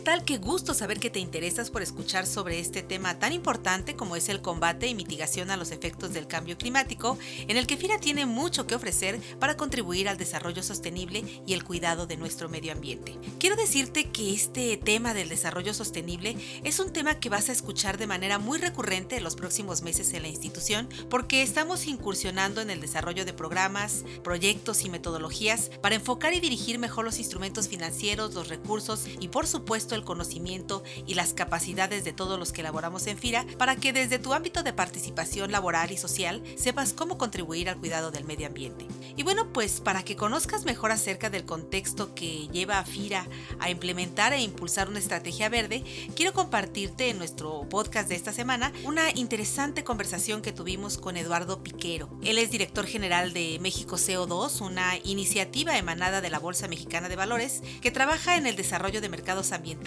Hola, ¿qué tal? Qué gusto saber que te interesas por escuchar sobre este tema tan importante como es el combate y mitigación a los efectos del cambio climático, en el que FIRA tiene mucho que ofrecer para contribuir al desarrollo sostenible y el cuidado de nuestro medio ambiente. Quiero decirte que este tema del desarrollo sostenible es un tema que vas a escuchar de manera muy recurrente en los próximos meses en la institución porque estamos incursionando en el desarrollo de programas, proyectos y metodologías para enfocar y dirigir mejor los instrumentos financieros, los recursos y por supuesto el conocimiento y las capacidades de todos los que laboramos en FIRA para que desde tu ámbito de participación laboral y social sepas cómo contribuir al cuidado del medio ambiente. Y bueno, pues para que conozcas mejor acerca del contexto que lleva a FIRA a implementar e impulsar una estrategia verde, quiero compartirte en nuestro podcast de esta semana una interesante conversación que tuvimos con Eduardo Piquero. Él es director general de México CO2, una iniciativa emanada de la Bolsa Mexicana de Valores que trabaja en el desarrollo de mercados ambientales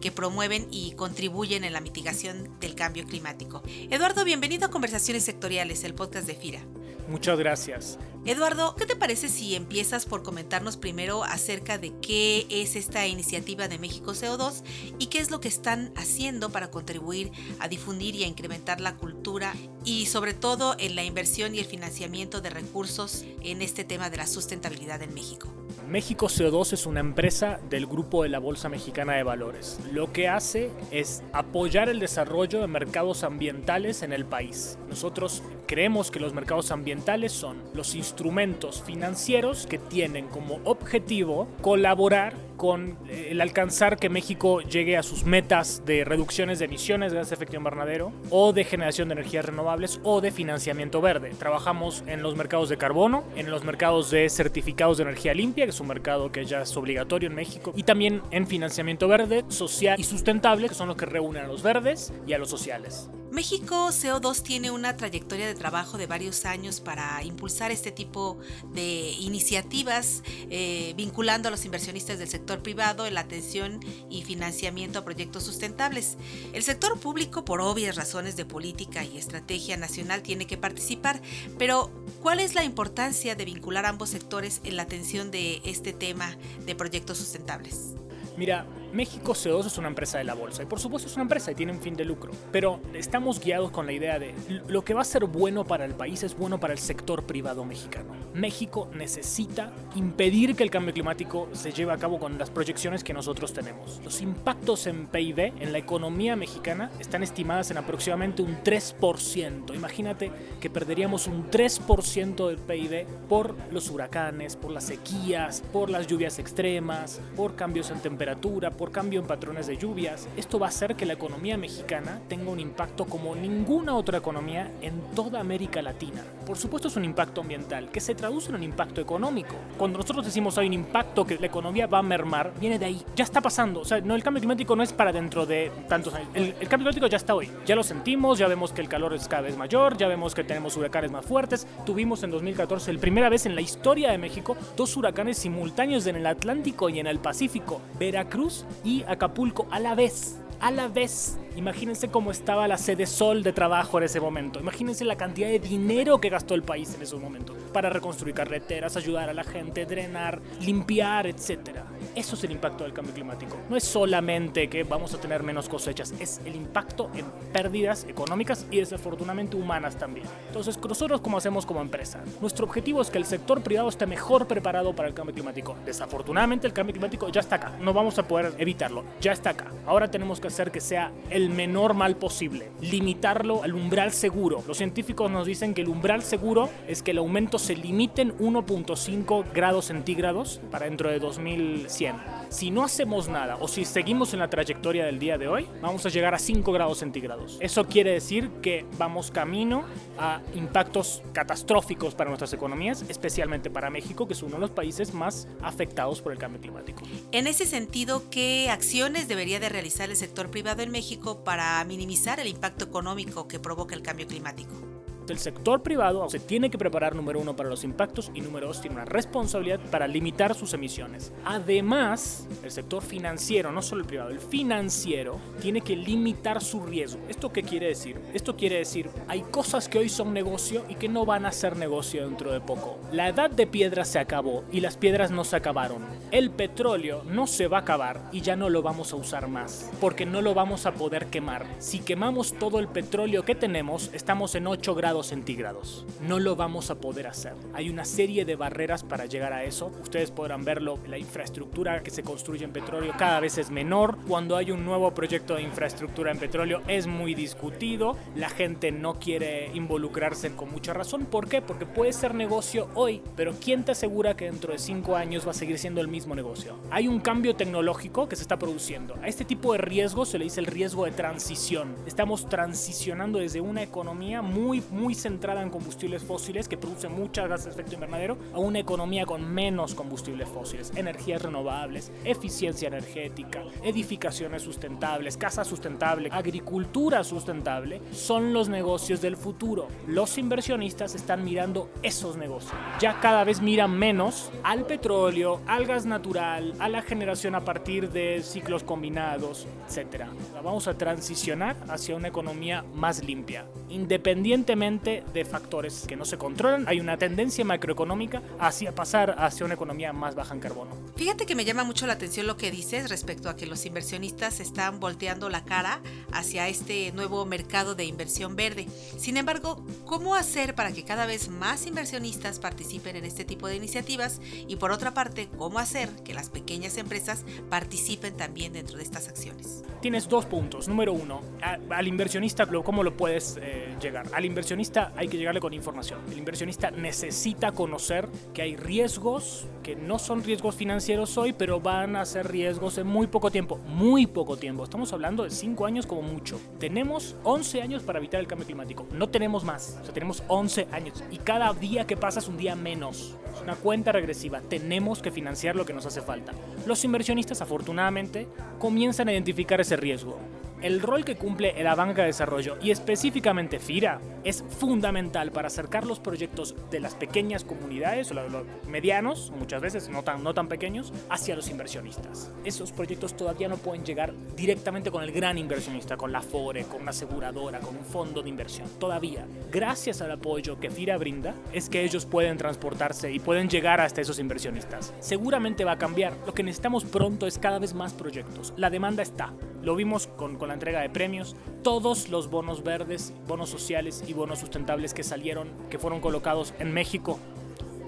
que promueven y contribuyen en la mitigación del cambio climático. Eduardo, bienvenido a Conversaciones Sectoriales, el podcast de FIRA. Muchas gracias. Eduardo, ¿qué te parece si empiezas por comentarnos primero acerca de qué es esta iniciativa de México CO2 y qué es lo que están haciendo para contribuir a difundir y a incrementar la cultura y sobre todo en la inversión y el financiamiento de recursos en este tema de la sustentabilidad en México? México CO2 es una empresa del grupo de la Bolsa Mexicana de Valores. Lo que hace es apoyar el desarrollo de mercados ambientales en el país. Nosotros creemos que los mercados ambientales son los instrumentos financieros que tienen como objetivo colaborar con eh, el alcanzar que México llegue a sus metas de reducciones de emisiones de gas de efecto invernadero o de generación de energías renovables o de financiamiento verde. Trabajamos en los mercados de carbono, en los mercados de certificados de energía limpia, es un mercado que ya es obligatorio en México, y también en financiamiento verde, social y sustentable, que son los que reúnen a los verdes y a los sociales. México CO2 tiene una trayectoria de trabajo de varios años para impulsar este tipo de iniciativas eh, vinculando a los inversionistas del sector privado en la atención y financiamiento a proyectos sustentables. El sector público, por obvias razones de política y estrategia nacional, tiene que participar, pero ¿cuál es la importancia de vincular ambos sectores en la atención de este tema de proyectos sustentables? Mira, México CO2 es una empresa de la bolsa y por supuesto es una empresa y tiene un fin de lucro, pero estamos guiados con la idea de lo que va a ser bueno para el país es bueno para el sector privado mexicano. México necesita impedir que el cambio climático se lleve a cabo con las proyecciones que nosotros tenemos. Los impactos en PIB en la economía mexicana están estimadas en aproximadamente un 3%. Imagínate que perderíamos un 3% del PIB por los huracanes, por las sequías, por las lluvias extremas, por cambios en temperatura, por cambio en patrones de lluvias. Esto va a hacer que la economía mexicana tenga un impacto como ninguna otra economía en toda América Latina. Por supuesto es un impacto ambiental que se traduce en un impacto económico. Cuando nosotros decimos hay un impacto que la economía va a mermar, viene de ahí. Ya está pasando. O sea, no, el cambio climático no es para dentro de tantos años. El, el cambio climático ya está hoy. Ya lo sentimos, ya vemos que el calor es cada vez mayor, ya vemos que tenemos huracanes más fuertes. Tuvimos en 2014, la primera vez en la historia de México, dos huracanes simultáneos en el Atlántico y en el Pacífico. Veracruz y Acapulco a la vez. A la vez. Imagínense cómo estaba la sede Sol de trabajo en ese momento. Imagínense la cantidad de dinero que gastó el país en ese momento para reconstruir carreteras, ayudar a la gente, drenar, limpiar, etc. Eso es el impacto del cambio climático. No es solamente que vamos a tener menos cosechas, es el impacto en pérdidas económicas y desafortunadamente humanas también. Entonces, nosotros como hacemos como empresa, nuestro objetivo es que el sector privado esté mejor preparado para el cambio climático. Desafortunadamente el cambio climático ya está acá, no vamos a poder evitarlo, ya está acá. Ahora tenemos que hacer que sea el menor mal posible, limitarlo al umbral seguro. Los científicos nos dicen que el umbral seguro es que el aumento se limite en 1.5 grados centígrados para dentro de 2100. Si no hacemos nada o si seguimos en la trayectoria del día de hoy, vamos a llegar a 5 grados centígrados. Eso quiere decir que vamos camino a impactos catastróficos para nuestras economías, especialmente para México, que es uno de los países más afectados por el cambio climático. En ese sentido, ¿qué acciones debería de realizar el sector privado en México para minimizar el impacto económico que provoca el cambio climático? El sector privado se tiene que preparar, número uno, para los impactos y número dos, tiene una responsabilidad para limitar sus emisiones. Además, el sector financiero, no solo el privado, el financiero, tiene que limitar su riesgo. ¿Esto qué quiere decir? Esto quiere decir, hay cosas que hoy son negocio y que no van a ser negocio dentro de poco. La edad de piedra se acabó y las piedras no se acabaron. El petróleo no se va a acabar y ya no lo vamos a usar más, porque no lo vamos a poder quemar. Si quemamos todo el petróleo que tenemos, estamos en 8 grados centígrados. No lo vamos a poder hacer. Hay una serie de barreras para llegar a eso. Ustedes podrán verlo, la infraestructura que se construye en petróleo cada vez es menor. Cuando hay un nuevo proyecto de infraestructura en petróleo es muy discutido. La gente no quiere involucrarse con mucha razón. ¿Por qué? Porque puede ser negocio hoy, pero ¿quién te asegura que dentro de 5 años va a seguir siendo el mismo negocio? Hay un cambio tecnológico que se está produciendo. A este tipo de riesgo se le dice el riesgo de transición. Estamos transicionando desde una economía muy, muy centrada en combustibles fósiles que produce muchas gases de efecto invernadero a una economía con menos combustibles fósiles, energías renovables, eficiencia energética, edificaciones sustentables, casa sustentable, agricultura sustentable, son los negocios del futuro. Los inversionistas están mirando esos negocios. Ya cada vez miran menos al petróleo, al gas natural, a la generación a partir de ciclos combinados, etc. Vamos a transicionar hacia una economía más limpia, independientemente de factores que no se controlan. Hay una tendencia macroeconómica hacia pasar hacia una economía más baja en carbono. Fíjate que me llama mucho la atención lo que dices respecto a que los inversionistas están volteando la cara hacia este nuevo mercado de inversión verde. Sin embargo, ¿cómo hacer para que cada vez más inversionistas participen en este tipo de iniciativas? Y por otra parte, ¿cómo hacer que las pequeñas empresas participen también dentro de estas acciones? Tienes dos puntos. Número uno, al inversionista, ¿cómo lo puedes eh, llegar? Al inversionista hay que llegarle con información. El inversionista necesita conocer que hay riesgos que no son riesgos financieros hoy, pero van a ser riesgos en muy poco tiempo. Muy poco tiempo. Estamos hablando de 5 años como mucho. Tenemos 11 años para evitar el cambio climático. No tenemos más. O sea, tenemos 11 años. Y cada día que pasa es un día menos. Es una cuenta regresiva. Tenemos que financiar lo que nos hace falta. Los inversionistas, afortunadamente, comienzan a identificar ese riesgo el rol que cumple la banca de desarrollo y específicamente FIRA es fundamental para acercar los proyectos de las pequeñas comunidades o los medianos, muchas veces no tan, no tan pequeños, hacia los inversionistas. Esos proyectos todavía no pueden llegar directamente con el gran inversionista, con la FORE, con una aseguradora, con un fondo de inversión. Todavía, gracias al apoyo que FIRA brinda, es que ellos pueden transportarse y pueden llegar hasta esos inversionistas. Seguramente va a cambiar. Lo que necesitamos pronto es cada vez más proyectos. La demanda está. Lo vimos con, con la entrega de premios. Todos los bonos verdes, bonos sociales y bonos sustentables que salieron, que fueron colocados en México,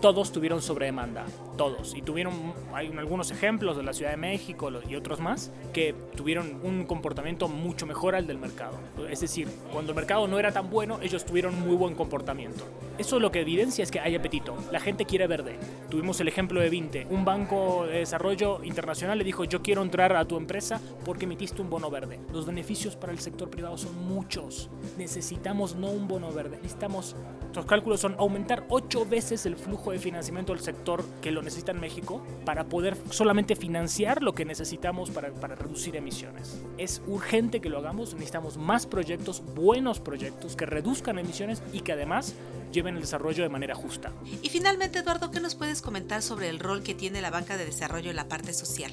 todos tuvieron sobre demanda todos. Y tuvieron, hay algunos ejemplos de la Ciudad de México y otros más, que tuvieron un comportamiento mucho mejor al del mercado. Es decir, cuando el mercado no era tan bueno, ellos tuvieron muy buen comportamiento. Eso lo que evidencia es que hay apetito. La gente quiere verde. Tuvimos el ejemplo de Vinte. Un banco de desarrollo internacional le dijo, yo quiero entrar a tu empresa porque emitiste un bono verde. Los beneficios para el sector privado son muchos. Necesitamos no un bono verde, necesitamos, los cálculos son aumentar ocho veces el flujo de financiamiento del sector que lo necesita en México para poder solamente financiar lo que necesitamos para, para reducir emisiones. Es urgente que lo hagamos, necesitamos más proyectos, buenos proyectos que reduzcan emisiones y que además lleven el desarrollo de manera justa. Y finalmente, Eduardo, ¿qué nos puedes comentar sobre el rol que tiene la banca de desarrollo en la parte social?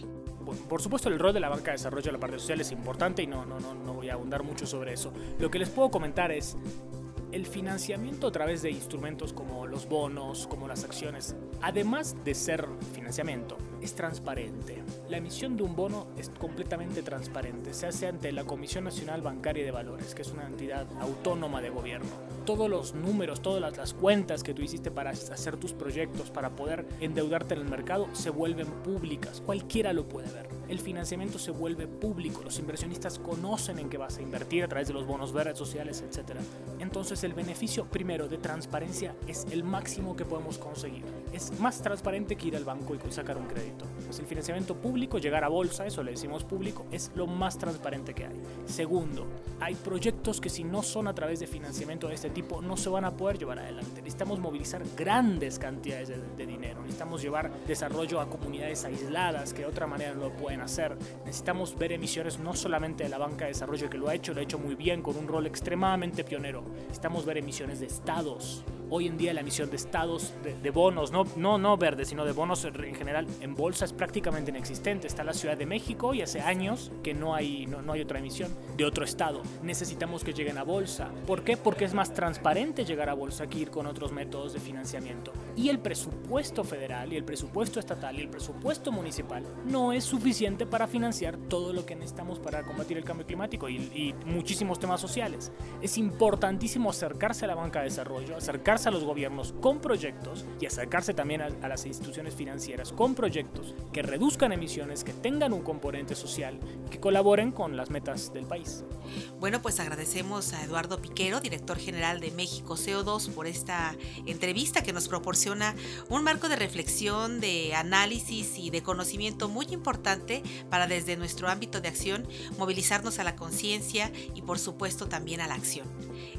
por supuesto el rol de la banca de desarrollo en la parte social es importante y no, no, no, no voy a abundar mucho sobre eso. Lo que les puedo comentar es el financiamiento a través de instrumentos como los bonos, como las acciones, además de ser financiamiento, es transparente. La emisión de un bono es completamente transparente. Se hace ante la Comisión Nacional Bancaria de Valores, que es una entidad autónoma de gobierno. Todos los números, todas las, cuentas que tú hiciste para hacer tus proyectos, para poder endeudarte en el mercado, se vuelven públicas. Cualquiera lo puede ver. El financiamiento se vuelve público. Los inversionistas conocen en qué vas a invertir a través de los bonos verdes sociales, etc. Entonces el beneficio primero de transparencia es el máximo que podemos conseguir. Es más transparente que ir al banco y sacar un crédito. Condiciones. El financiamiento público, llegar a bolsa, eso le decimos público, es lo más transparente que hay. Segundo, hay proyectos que si no son a través de financiamiento de este tipo no se van a poder llevar adelante. Necesitamos movilizar grandes cantidades de, de dinero. Necesitamos llevar desarrollo a comunidades aisladas que de otra manera no lo pueden hacer. Necesitamos ver emisiones no solamente de la banca de desarrollo que lo ha hecho, lo ha hecho muy bien con un rol extremadamente pionero. Necesitamos ver emisiones de estados, hoy en día la emisión de estados, de, bonos, no, no, no verdes, sino de bonos en general en bolsa es prácticamente inexistente. Está la Ciudad de México y hace años que no hay, no, no hay otra emisión de otro estado. Necesitamos que lleguen a bolsa. ¿Por qué? Porque es más transparente llegar a bolsa que ir con otros métodos de financiamiento. Y el presupuesto federal y el presupuesto estatal y el presupuesto municipal no es suficiente para financiar todo lo que necesitamos para combatir el cambio climático y, y muchísimos temas sociales. Es importantísimo acercarse a la banca de desarrollo, acercarse a los gobiernos con proyectos y acercarse también a, a, las instituciones financieras con proyectos que reduzcan emisiones, que tengan un componente social, que colaboren con las metas del país. Bueno, pues agradecemos a Eduardo Piquero, director general de México CO2, por esta entrevista que nos proporciona un marco de reflexión, de análisis y de conocimiento muy importante para desde nuestro ámbito de acción movilizarnos a la conciencia y por supuesto también a la acción.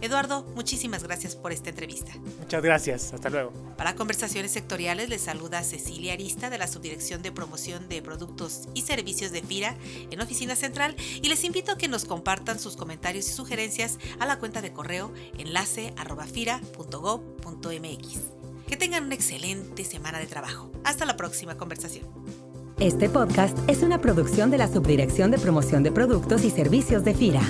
Eduardo, muchísimas gracias por esta entrevista. Muchas gracias, hasta luego. Para conversaciones sectoriales les saluda Cecilia Arista de la Subdirección de Promoción de Productos y Servicios de FIRA en Oficina Central y les invito a que nos compartan sus comentarios y sugerencias a la cuenta de correo enlace fira.gov.mx. Que tengan una excelente semana de trabajo. Hasta la próxima conversación. Este podcast es una producción de la Subdirección de Promoción de Productos y Servicios de FIRA.